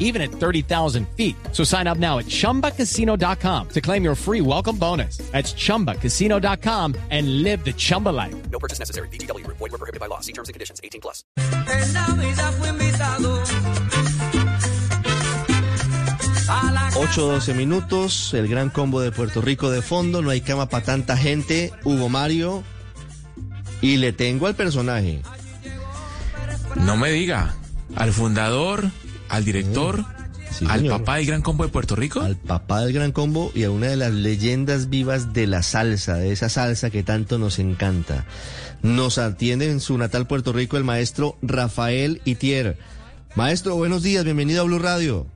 even at 30,000 feet. So sign up now at chumbacasino.com to claim your free welcome bonus. That's chumbacasino.com and live the Chumba life. No purchase necessary. BGW. Void were prohibited by law. See terms and conditions. 18 plus. En la vida fui invitado a la 8-12 minutos, el gran combo de Puerto Rico de fondo, no hay cama para tanta gente, Hugo Mario, y le tengo al personaje. No me diga, al fundador, al director, Sí, al señor. papá del Gran Combo de Puerto Rico. Al papá del gran combo y a una de las leyendas vivas de la salsa, de esa salsa que tanto nos encanta. Nos atiende en su natal Puerto Rico el maestro Rafael Itier. Maestro, buenos días, bienvenido a Blue Radio.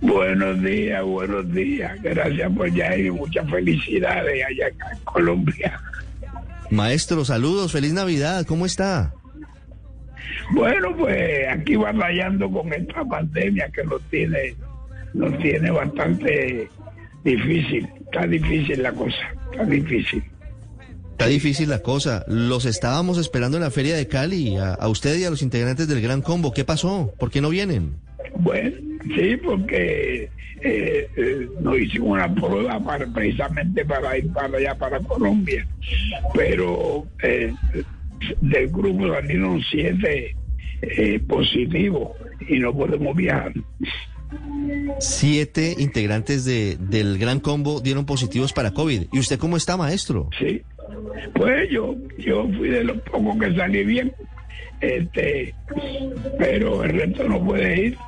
Buenos días, buenos días. Gracias por ya y muchas felicidades allá en Colombia. Maestro, saludos, feliz Navidad, ¿cómo está? Bueno, pues aquí batallando con esta pandemia que nos tiene, nos tiene bastante difícil. Está difícil la cosa, está difícil. Está difícil la cosa. Los estábamos esperando en la feria de Cali, a, a usted y a los integrantes del Gran Combo. ¿Qué pasó? ¿Por qué no vienen? Bueno, sí, porque eh, eh, nos hicimos una prueba para, precisamente para ir para allá, para Colombia. Pero eh, del grupo salieron siete eh, positivos y no podemos viajar. Siete integrantes de, del Gran Combo dieron positivos para COVID. ¿Y usted cómo está, maestro? Sí. Pues yo, yo fui de los pocos que salí bien, este, pero el resto no puede ir.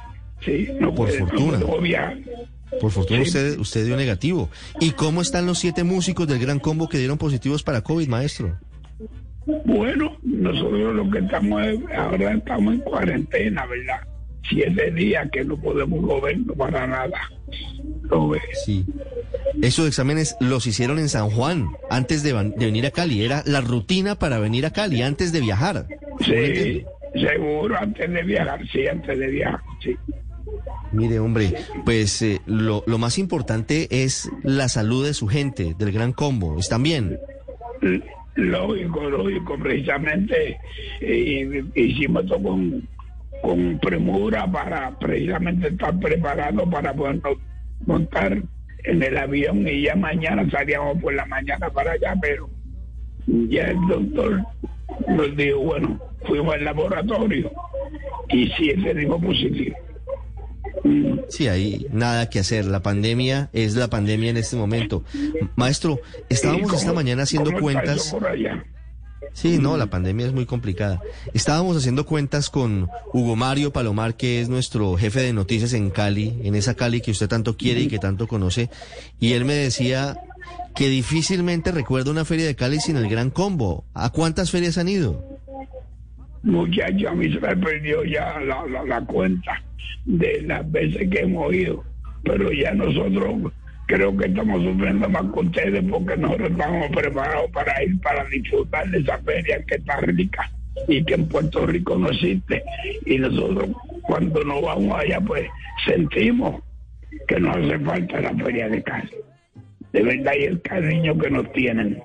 Sí, no Por puede, fortuna. no viajar. Por fortuna Sí. usted, usted dio negativo. ¿Y cómo están los siete músicos del Gran Combo que dieron positivos para COVID, maestro? Bueno, nosotros lo que estamos es- ahora estamos en cuarentena, ¿verdad? Siete días que no podemos movernos para nada. ¿Lo ves? Sí. Esos exámenes los hicieron en San Juan antes de, venir a Cali. Era la rutina para venir a Cali antes de viajar. Sí, seguro, antes de viajar, sí, antes de viajar, sí. Mire, hombre, pues eh, lo, lo más importante es la salud de su gente, del Gran Combo. ¿Están bien? Lógico, lógico, precisamente eh, hicimos esto con, con premura para precisamente estar preparados para podernos montar en el avión y ya mañana salíamos por la mañana para allá, pero ya el doctor nos dijo, bueno, fuimos al laboratorio y sí, ese dijo positivo. Sí, hay nada que hacer. La pandemia es la pandemia en este momento. Maestro, estábamos ¿y esta mañana haciendo cuentas. Sí, no, la pandemia es muy complicada. Estábamos haciendo cuentas con Hugo Mario Palomar, que es nuestro jefe de noticias en Cali, en esa Cali que usted tanto quiere y que tanto conoce, y él me decía que difícilmente recuerda una feria de Cali sin el gran combo. ¿A cuántas ferias han ido? Muchacho, a mí se me perdió ya la, la, la cuenta de las veces que hemos ido, pero ya nosotros creo que estamos sufriendo más con ustedes porque nosotros estamos preparados para ir para disfrutar de esa feria que está rica y que en Puerto Rico no existe. Y nosotros cuando nos vamos allá pues sentimos que nos hace falta la feria de Cali. De verdad y el cariño que nos tienen.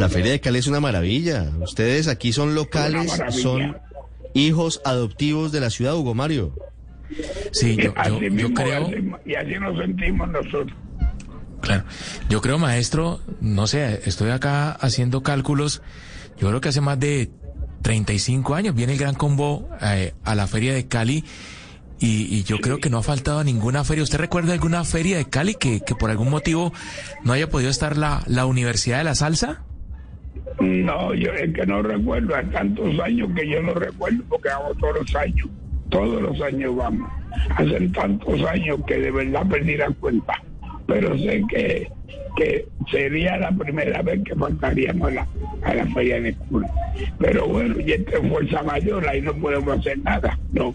La feria de Cali es una maravilla. Ustedes aquí son locales, son hijos adoptivos de la ciudad, Hugo Mario. Sí, yo, yo, creo, y así nos sentimos nosotros. claro, yo creo, maestro, no sé, estoy acá haciendo cálculos. Yo creo que hace más de 35 años viene el Gran Combo eh, a la feria de Cali. Y, y yo creo que no ha faltado a ninguna feria. ¿Usted recuerda alguna feria de Cali que, que por algún motivo no haya podido estar la, la Universidad de la Salsa? No, yo es que no recuerdo, hay tantos años que yo no recuerdo porque vamos todos los años, todos los años vamos. Hacen tantos años que de verdad perdí la cuenta, pero sé que, que sería la primera vez que faltaríamos a la, a la feria de escuela. Pero bueno, y esta es fuerza mayor, ahí no podemos hacer nada. No.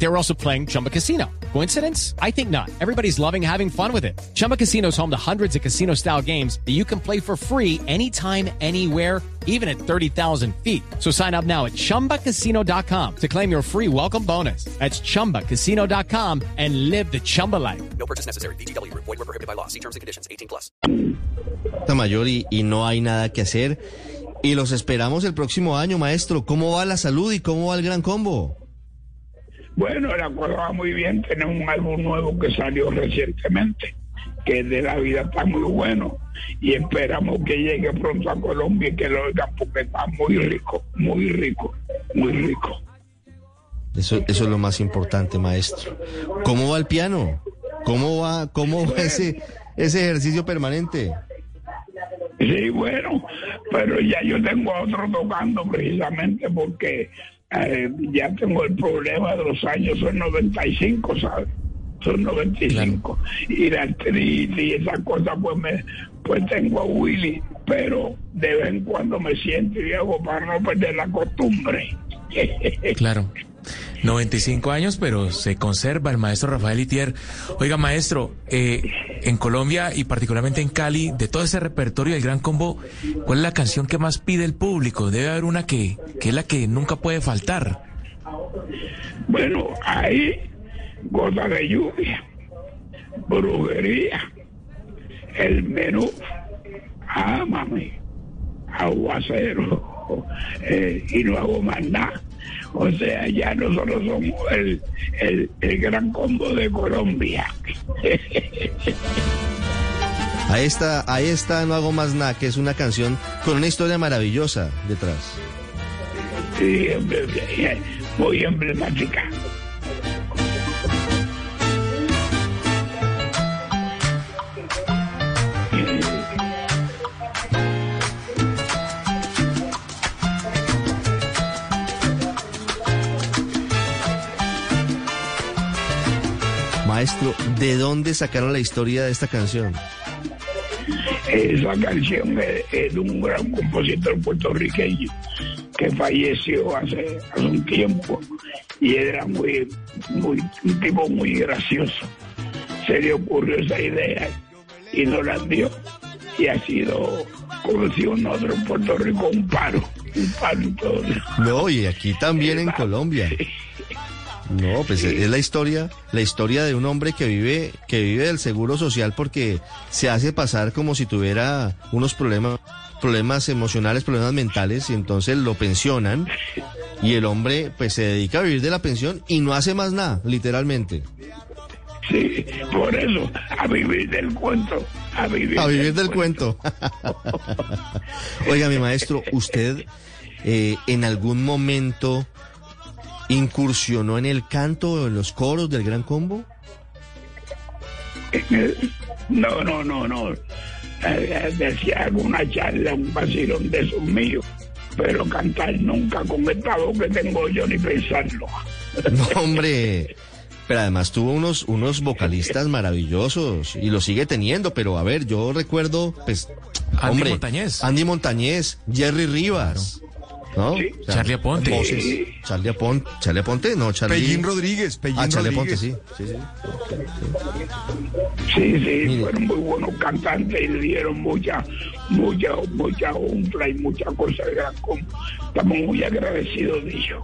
They were also playing Chumba Casino. Coincidence? I think not. Everybody's loving having fun with it. Chumba Casino is home to hundreds of casino style games that you can play for free anytime, anywhere, even at 30,000 feet. So sign up now at chumbacasino.com to claim your free welcome bonus. That's chumbacasino.com and live the Chumba life. No purchase necessary. VGW Group. Void were prohibited by law. See terms and conditions. 18 plus. Está mayor y, y no hay nada que hacer. Y los esperamos el próximo año, maestro. ¿Cómo va la salud y cómo va el gran combo? Bueno, la cosa va muy bien. Tenemos un álbum nuevo que salió recientemente, que es de la vida está muy bueno. Y esperamos que llegue pronto a Colombia y que lo oigan porque está muy rico, muy rico, muy rico. Eso, eso es lo más importante, maestro. ¿Cómo va el piano? ¿Cómo va, cómo va ese, ese ejercicio permanente? Sí, bueno, pero ya yo tengo a otro tocando precisamente porque eh, ya tengo el problema de los años, son 95, ¿sabes? Son 95. Y la artritis y esas cosas, pues, me, pues tengo a Willy, pero de vez en cuando me siento y hago para no perder la costumbre. Claro. 95 años, pero se conserva el maestro Rafael Itier. Oiga, maestro, eh, en Colombia y particularmente en Cali, de todo ese repertorio del Gran Combo, ¿cuál es la canción que más pide el público? Debe haber una que, que es la que nunca puede faltar. Bueno, ahí, gota de lluvia, brujería, el menú, ámame, aguacero, eh, y no hago más nada. O sea, ya nosotros somos el, el, el gran combo de Colombia. A esta, a esta no hago más nada, que es una canción con una historia maravillosa detrás. Hombre, muy emblemática. Maestro, ¿de dónde sacaron la historia de esta canción? Esa canción es de un gran compositor puertorriqueño que falleció hace, hace un tiempo y era muy, muy, un tipo muy gracioso. Se le ocurrió esa idea y nos la dio y ha sido, como decimos nosotros en Puerto Rico, un paro, un paro en todo. No, y aquí también en Colombia. No, pues es la historia, la historia de un hombre que vive, que vive del seguro social porque se hace pasar como si tuviera unos problemas, problemas emocionales, problemas mentales, y entonces lo pensionan, y el hombre pues se dedica a vivir de la pensión y no hace más nada, literalmente. Sí, por eso, a vivir del cuento, a vivir, A vivir del cuento. Oiga, mi maestro, ¿usted eh, en algún momento incursionó en el canto o en los coros del Gran Combo? No, no, no, no. Eh, Decía alguna charla, un vacilón de esos míos, pero cantar nunca con esta voz que tengo yo ni pensarlo. No, hombre. Pero además tuvo unos, unos vocalistas maravillosos y lo sigue teniendo, pero a ver, yo recuerdo, pues, Andy hombre, Montañez. Andy Montañez, Jerry Rivas, ¿no? Sí. O sea, Charlie Aponte. Charlie Aponte, Charlie Aponte, no, Charlie. Pellín Rodríguez, Pellín Ah, Charlie Aponte, Rodríguez. sí, sí, sí. Sí, sí, fueron muy buenos cantantes y le dieron mucha, mucha, mucha honra y mucha cosa de gran combo. Estamos muy agradecidos de ellos.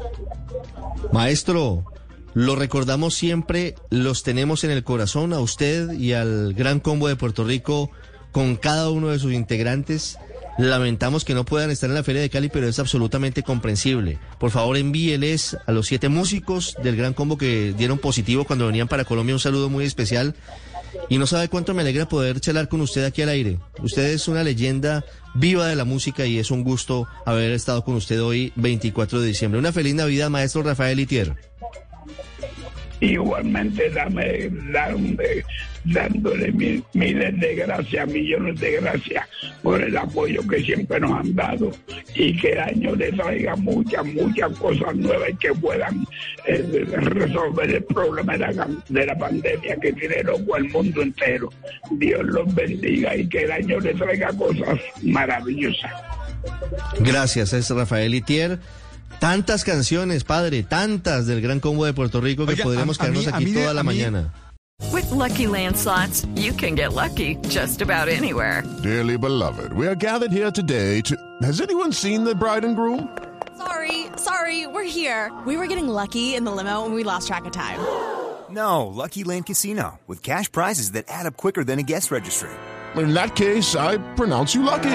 Maestro, lo recordamos siempre, los tenemos en el corazón a usted y al Gran Combo de Puerto Rico con cada uno de sus integrantes. Lamentamos que no puedan estar en la Feria de Cali, pero es absolutamente comprensible. Por favor, envíeles a los siete músicos del Gran Combo que dieron positivo cuando venían para Colombia un saludo muy especial. Y no sabe cuánto me alegra poder charlar con usted aquí al aire. Usted es una leyenda viva de la música y es un gusto haber estado con usted hoy, 24 de diciembre. Una feliz Navidad, maestro Rafael Itier. Igualmente, dame, dame, dándole mil- miles de gracias, millones de gracias por el apoyo que siempre nos han dado y que el año le traiga muchas, muchas cosas nuevas que puedan eh, resolver el problema de la, de la pandemia que tiene loco al mundo entero. Dios los bendiga y que el año le traiga cosas maravillosas. Gracias, es Rafael Itier. Tantas canciones, padre, tantas del Gran Combo de Puerto Rico que Oiga, podríamos a- a mí- quedarnos a aquí mí toda la mañana. With Lucky Land slots, you can get lucky just about anywhere. Dearly beloved, we are gathered here today to. Has anyone seen the bride and groom? Sorry, sorry, we're here. We were getting lucky in the limo and we lost track of time. No, Lucky Land Casino, with cash prizes that add up quicker than a guest registry. In that case, I pronounce you lucky.